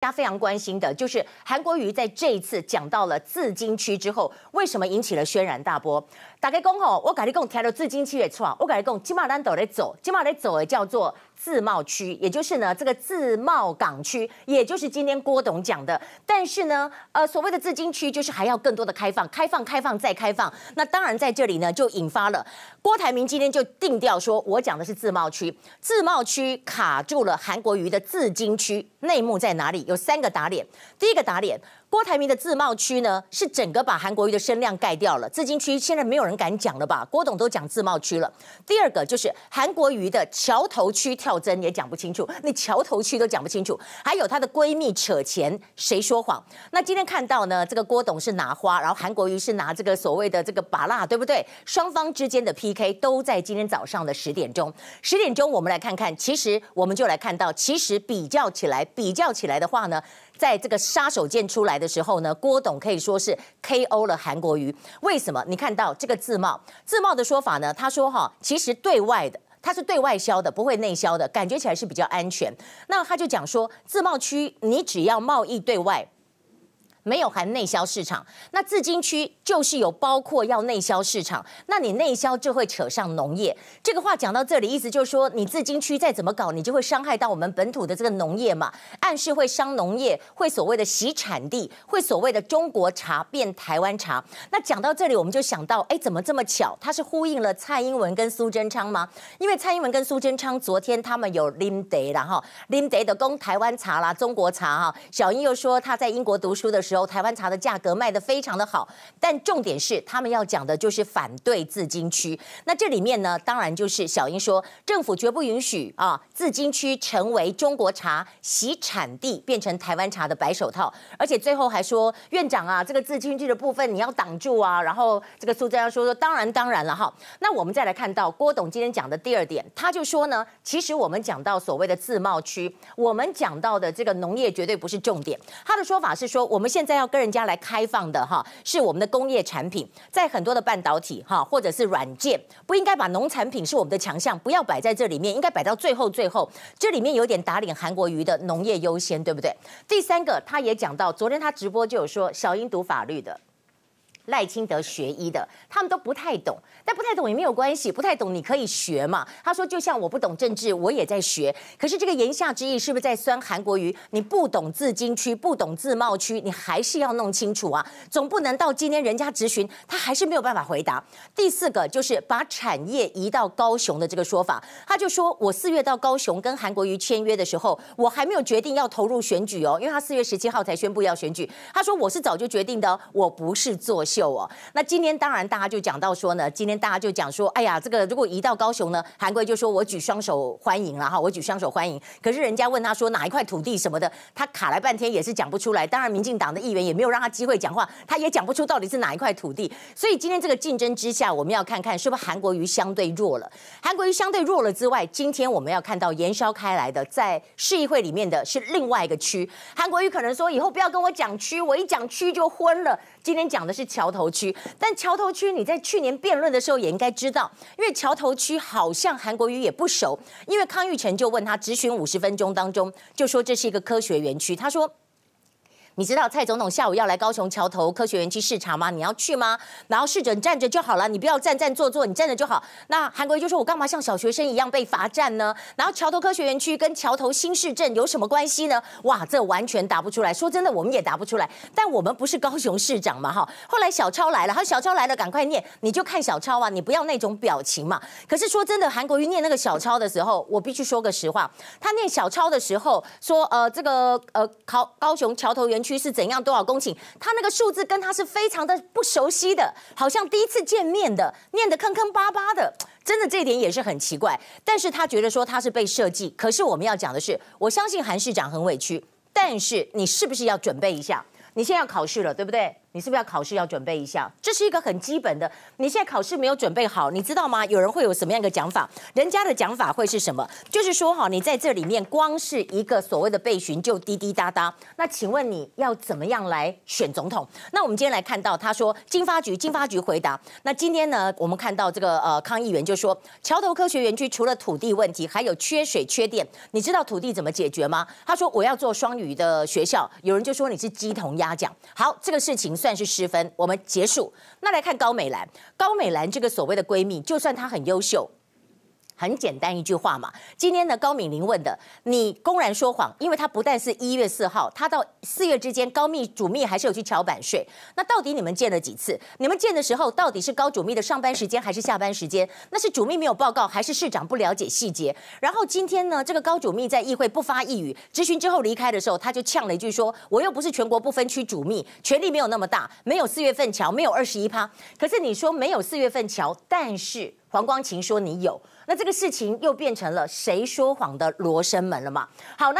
大家非常关心的就是韩国瑜在这一次讲到了自金区之后，为什么引起了轩然大波？大家讲吼，我跟你讲，提到自金区也错，我跟你讲，金马兰都在走，金马在走的叫做自贸区，也就是呢这个自贸港区，也就是今天郭董讲的。但是呢，呃，所谓的自金区就是还要更多的开放，开放，开放再开放。那当然在这里呢，就引发了郭台铭今天就定调说，我讲的是自贸区，自贸区卡住了韩国瑜的自金区，内幕在哪里？有三个打脸，第一个打脸。郭台铭的自贸区呢，是整个把韩国瑜的声量盖掉了。自金区现在没有人敢讲了吧？郭董都讲自贸区了。第二个就是韩国瑜的桥头区跳针也讲不清楚，那桥头区都讲不清楚。还有她的闺蜜扯钱，谁说谎？那今天看到呢，这个郭董是拿花，然后韩国瑜是拿这个所谓的这个芭乐，对不对？双方之间的 PK 都在今天早上的十点钟。十点钟我们来看看，其实我们就来看到，其实比较起来，比较起来的话呢。在这个杀手锏出来的时候呢，郭董可以说是 KO 了韩国瑜。为什么？你看到这个自贸，自贸的说法呢？他说哈，其实对外的，它是对外销的，不会内销的，感觉起来是比较安全。那他就讲说，自贸区你只要贸易对外。没有含内销市场，那自金区就是有包括要内销市场，那你内销就会扯上农业。这个话讲到这里，意思就是说，你自金区再怎么搞，你就会伤害到我们本土的这个农业嘛，暗示会伤农业，会所谓的洗产地，会所谓的中国茶变台湾茶。那讲到这里，我们就想到，哎，怎么这么巧？他是呼应了蔡英文跟苏贞昌吗？因为蔡英文跟苏贞昌昨天他们有啉茶啦哈，啉茶的供台湾茶啦，中国茶哈。小英又说他在英国读书的时候。台湾茶的价格卖得非常的好，但重点是他们要讲的就是反对自金区。那这里面呢，当然就是小英说，政府绝不允许啊，自金区成为中国茶洗产地，变成台湾茶的白手套。而且最后还说，院长啊，这个自金区的部分你要挡住啊。然后这个苏贞昌说说，当然当然了哈。那我们再来看到郭董今天讲的第二点，他就说呢，其实我们讲到所谓的自贸区，我们讲到的这个农业绝对不是重点。他的说法是说，我们现现在。要跟人家来开放的哈，是我们的工业产品，在很多的半导体哈，或者是软件，不应该把农产品是我们的强项，不要摆在这里面，应该摆到最后最后。这里面有点打脸韩国瑜的农业优先，对不对？第三个，他也讲到，昨天他直播就有说，小英读法律的。赖清德学医的，他们都不太懂，但不太懂也没有关系，不太懂你可以学嘛。他说，就像我不懂政治，我也在学。可是这个言下之意是不是在酸韩国瑜？你不懂自金区，不懂自贸区，你还是要弄清楚啊，总不能到今天人家质询，他还是没有办法回答。第四个就是把产业移到高雄的这个说法，他就说我四月到高雄跟韩国瑜签约的时候，我还没有决定要投入选举哦，因为他四月十七号才宣布要选举。他说我是早就决定的，我不是做秀。哦，那今天当然大家就讲到说呢，今天大家就讲说，哎呀，这个如果移到高雄呢，韩国就说我举双手欢迎了哈，我举双手欢迎。可是人家问他说哪一块土地什么的，他卡来半天也是讲不出来。当然，民进党的议员也没有让他机会讲话，他也讲不出到底是哪一块土地。所以今天这个竞争之下，我们要看看是不是韩国瑜相对弱了。韩国瑜相对弱了之外，今天我们要看到延烧开来的在市议会里面的是另外一个区。韩国瑜可能说以后不要跟我讲区，我一讲区就昏了。今天讲的是桥头区，但桥头区你在去年辩论的时候也应该知道，因为桥头区好像韩国瑜也不熟，因为康裕成就问他质询五十分钟当中就说这是一个科学园区，他说。你知道蔡总统下午要来高雄桥头科学园区视察吗？你要去吗？然后试着站着就好了，你不要站站坐坐，你站着就好。那韩国瑜就说：“我干嘛像小学生一样被罚站呢？”然后桥头科学园区跟桥头新市镇有什么关系呢？哇，这完全答不出来。说真的，我们也答不出来。但我们不是高雄市长嘛，哈。后来小超来了，他说小超来了，赶快念，你就看小超啊，你不要那种表情嘛。可是说真的，韩国瑜念那个小超的时候，我必须说个实话，他念小超的时候说：“呃，这个呃，高高雄桥头园。”区是怎样？多少公顷？他那个数字跟他是非常的不熟悉的，好像第一次见面的，念的坑坑巴巴的，真的这一点也是很奇怪。但是他觉得说他是被设计，可是我们要讲的是，我相信韩市长很委屈，但是你是不是要准备一下？你现在要考试了，对不对？你是不是要考试要准备一下？这是一个很基本的。你现在考试没有准备好，你知道吗？有人会有什么样的讲法？人家的讲法会是什么？就是说哈，你在这里面光是一个所谓的备询就滴滴答答。那请问你要怎么样来选总统？那我们今天来看到他说，经发局经发局回答。那今天呢，我们看到这个呃，康议员就说，桥头科学园区除了土地问题，还有缺水缺电。你知道土地怎么解决吗？他说我要做双语的学校。有人就说你是鸡同鸭讲。好，这个事情。算是失分，我们结束。那来看高美兰，高美兰这个所谓的闺蜜，就算她很优秀。很简单一句话嘛，今天呢，高敏玲问的，你公然说谎，因为他不但是一月四号，他到四月之间，高密主秘还是有去桥版税。那到底你们见了几次？你们见的时候，到底是高主秘的上班时间还是下班时间？那是主秘没有报告，还是市长不了解细节？然后今天呢，这个高主秘在议会不发一语，质询之后离开的时候，他就呛了一句说：“我又不是全国不分区主秘，权力没有那么大，没有四月份桥，没有二十一趴。可是你说没有四月份桥，但是。”黄光芹说：“你有，那这个事情又变成了谁说谎的罗生门了嘛？好，那